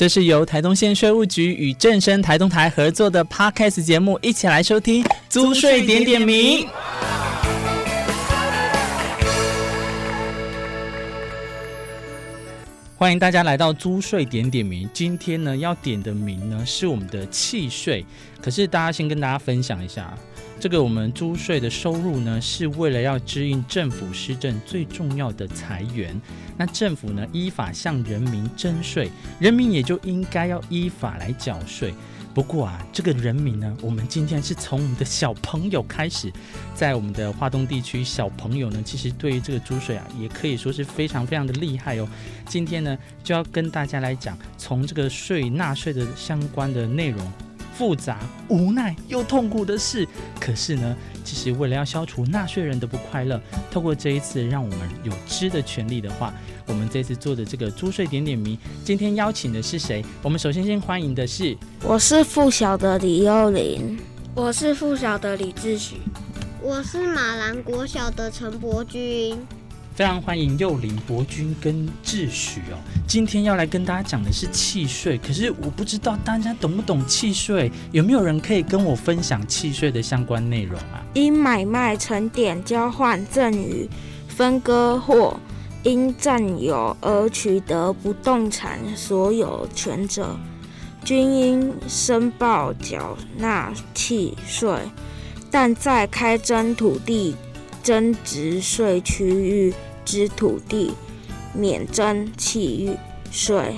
这是由台东县税务局与正声台东台合作的 Podcast 节目，一起来收听租税点点名。欢迎大家来到租税点点名。今天呢，要点的名呢是我们的契税。可是大家先跟大家分享一下，这个我们租税的收入呢，是为了要支应政府施政最重要的财源。那政府呢，依法向人民征税，人民也就应该要依法来缴税。不过啊，这个人民呢，我们今天是从我们的小朋友开始，在我们的华东地区，小朋友呢，其实对于这个租税啊，也可以说是非常非常的厉害哦。今天呢，就要跟大家来讲，从这个税纳税的相关的内容。复杂、无奈又痛苦的事，可是呢，其实为了要消除纳税人的不快乐，透过这一次让我们有知的权利的话，我们这次做的这个租税点点名，今天邀请的是谁？我们首先先欢迎的是，我是附小的李幼林，我是附小的李志许，我是马兰国小的陈伯君。非常欢迎幼林、博君跟智许哦。今天要来跟大家讲的是契税，可是我不知道大家懂不懂契税，有没有人可以跟我分享契税的相关内容啊？因买卖、成点、交换、赠与、分割或因占有而取得不动产所有权者，均应申报缴纳契税，但在开征土地增值税区域。之土地免征契税，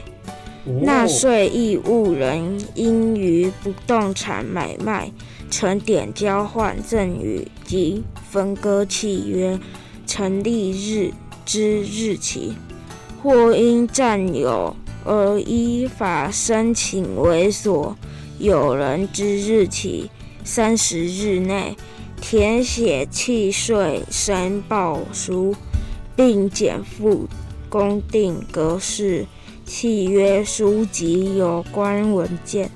纳税义务人应于不动产买卖、成点交换、赠与及分割契约成立日之日起，或因占有而依法申请为所有人之日起三十日内，填写契税申报书。并减负公定格式契约书及有关文件，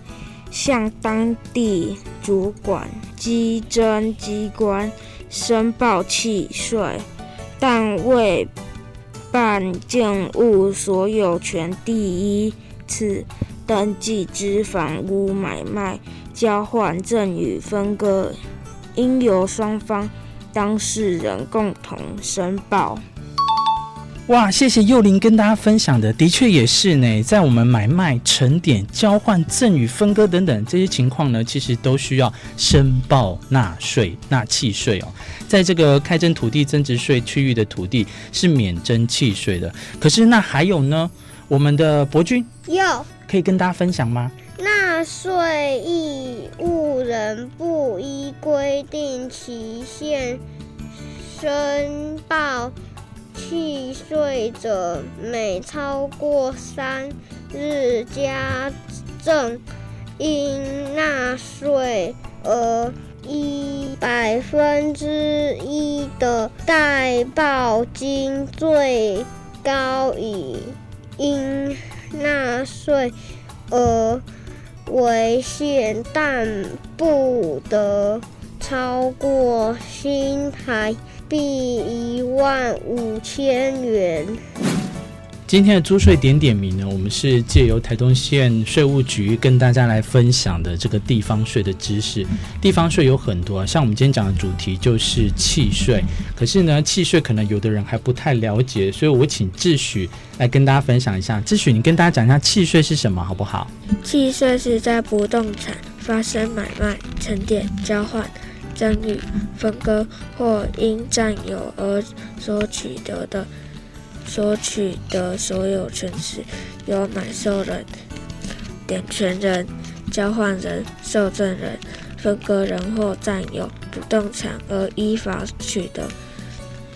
向当地主管稽征机关申报契税，但未办建物所有权第一次登记之房屋买卖、交换、赠与、分割，应由双方当事人共同申报。哇，谢谢幼林跟大家分享的，的确也是呢。在我们买卖、成点、交换、赠与、分割等等这些情况呢，其实都需要申报纳税、纳契税哦。在这个开征土地增值税区域的土地是免征契税的。可是那还有呢？我们的博君有可以跟大家分享吗？纳税义务人不依规定期限申报。契税者，每超过三日加征应纳税额一百分之一的代报金，最高以应纳税额为限，但不得超过新台。币一万五千元。今天的租税点点名呢，我们是借由台东县税务局跟大家来分享的这个地方税的知识。地方税有很多，啊像我们今天讲的主题就是契税。可是呢，契税可能有的人还不太了解，所以我请志许来跟大家分享一下。志许，你跟大家讲一下契税是什么，好不好？契税是在不动产发生买卖、沉淀、交换。赠与、分割或因占有而所取得的所取得所有权时，由买受人、点权人、交换人、受赠人、分割人或占有不动产而依法取得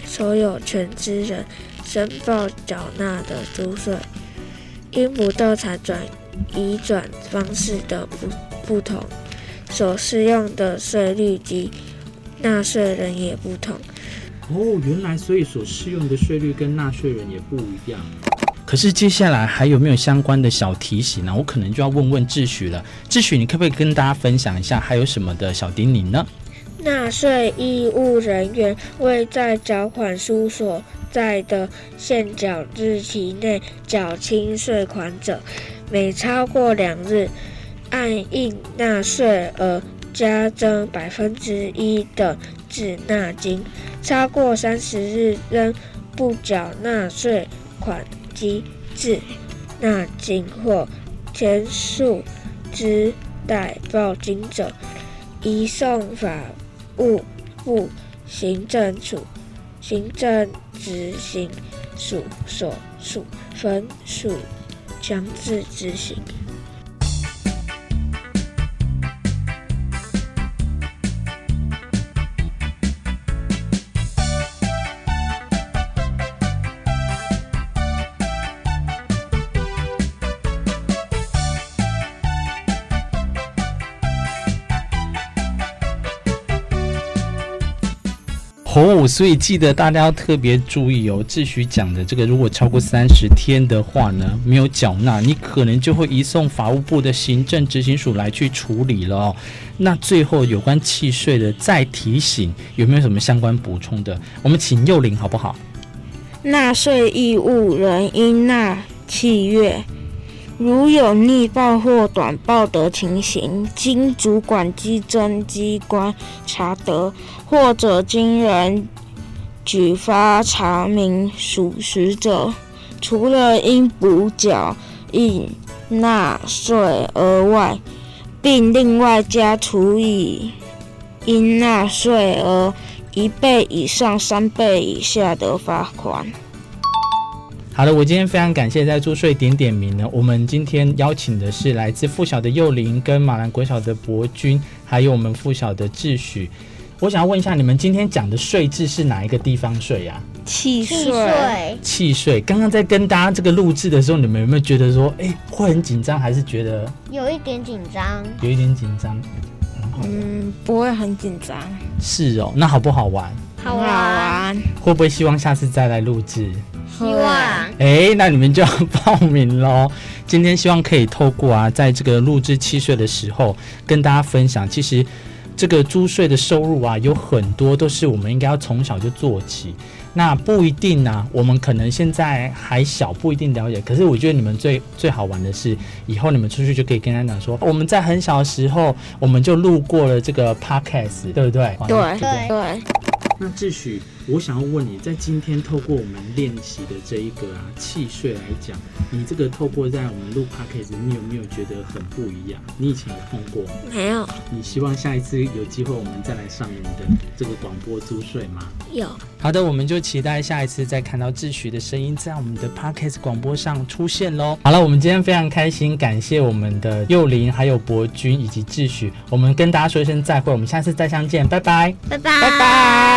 所有权之人申报缴纳的租税。因不动产转移转方式的不不同。所适用的税率及纳税人也不同。哦，原来所以所适用的税率跟纳税人也不一样。可是接下来还有没有相关的小提醒呢？我可能就要问问智许了。智许，你可不可以跟大家分享一下还有什么的小叮咛呢？纳税义务人员未在缴款书所在的限缴日期内缴清税款者。每超过两日，按应纳税额加征百分之一的滞纳金；超过三十日仍不缴纳税款及滞纳金或前述之代报金者，移送法务部行政处行政执行署所属分署强制执行。哦，所以记得大家要特别注意哦。秩序讲的这个，如果超过三十天的话呢，没有缴纳，你可能就会移送法务部的行政执行署来去处理了哦。那最后有关契税的再提醒，有没有什么相关补充的？我们请幼玲好不好？纳税义务人应纳契约。如有逆报或短报的情形，经主管稽征机关查得，或者经人举发查明属实者，除了应补缴应纳税额外，并另外加处以应纳税额一倍以上三倍以下的罚款。好的，我今天非常感谢在租税点点名呢。我们今天邀请的是来自附小的幼林，跟马兰国小的博君，还有我们附小的秩序。我想要问一下，你们今天讲的税制是哪一个地方税呀？契契税，契税。刚刚在跟大家这个录制的时候，你们有没有觉得说，哎，会很紧张，还是觉得有一点紧张，有一点紧张？嗯，不会很紧张，是哦。那好不好玩？好很好玩，玩，会不会希望下次再来录制？希望哎，那你们就要报名喽！今天希望可以透过啊，在这个录制契税的时候，跟大家分享，其实这个租税的收入啊，有很多都是我们应该要从小就做起。那不一定啊，我们可能现在还小，不一定了解。可是我觉得你们最最好玩的是，以后你们出去就可以跟他讲说，我们在很小的时候，我们就路过了这个 podcast，对不对？对对对，那志许，我想要问你，在今天透过我们练习的这一个啊契税来讲，你这个透过在我们录 podcast，你有没有觉得很不一样？你以前有碰过吗？没有，你希望下一次有机会我们再来上你的这个广播租税吗？有，好的，我们就期待下一次再看到志许的声音在我们的 podcast 广播上出现喽。好了，我们今天非常开心，感谢我们的幼林、还有博君以及志许，我们跟大家说一声再会，我们下次再相见，拜拜。拜拜拜拜。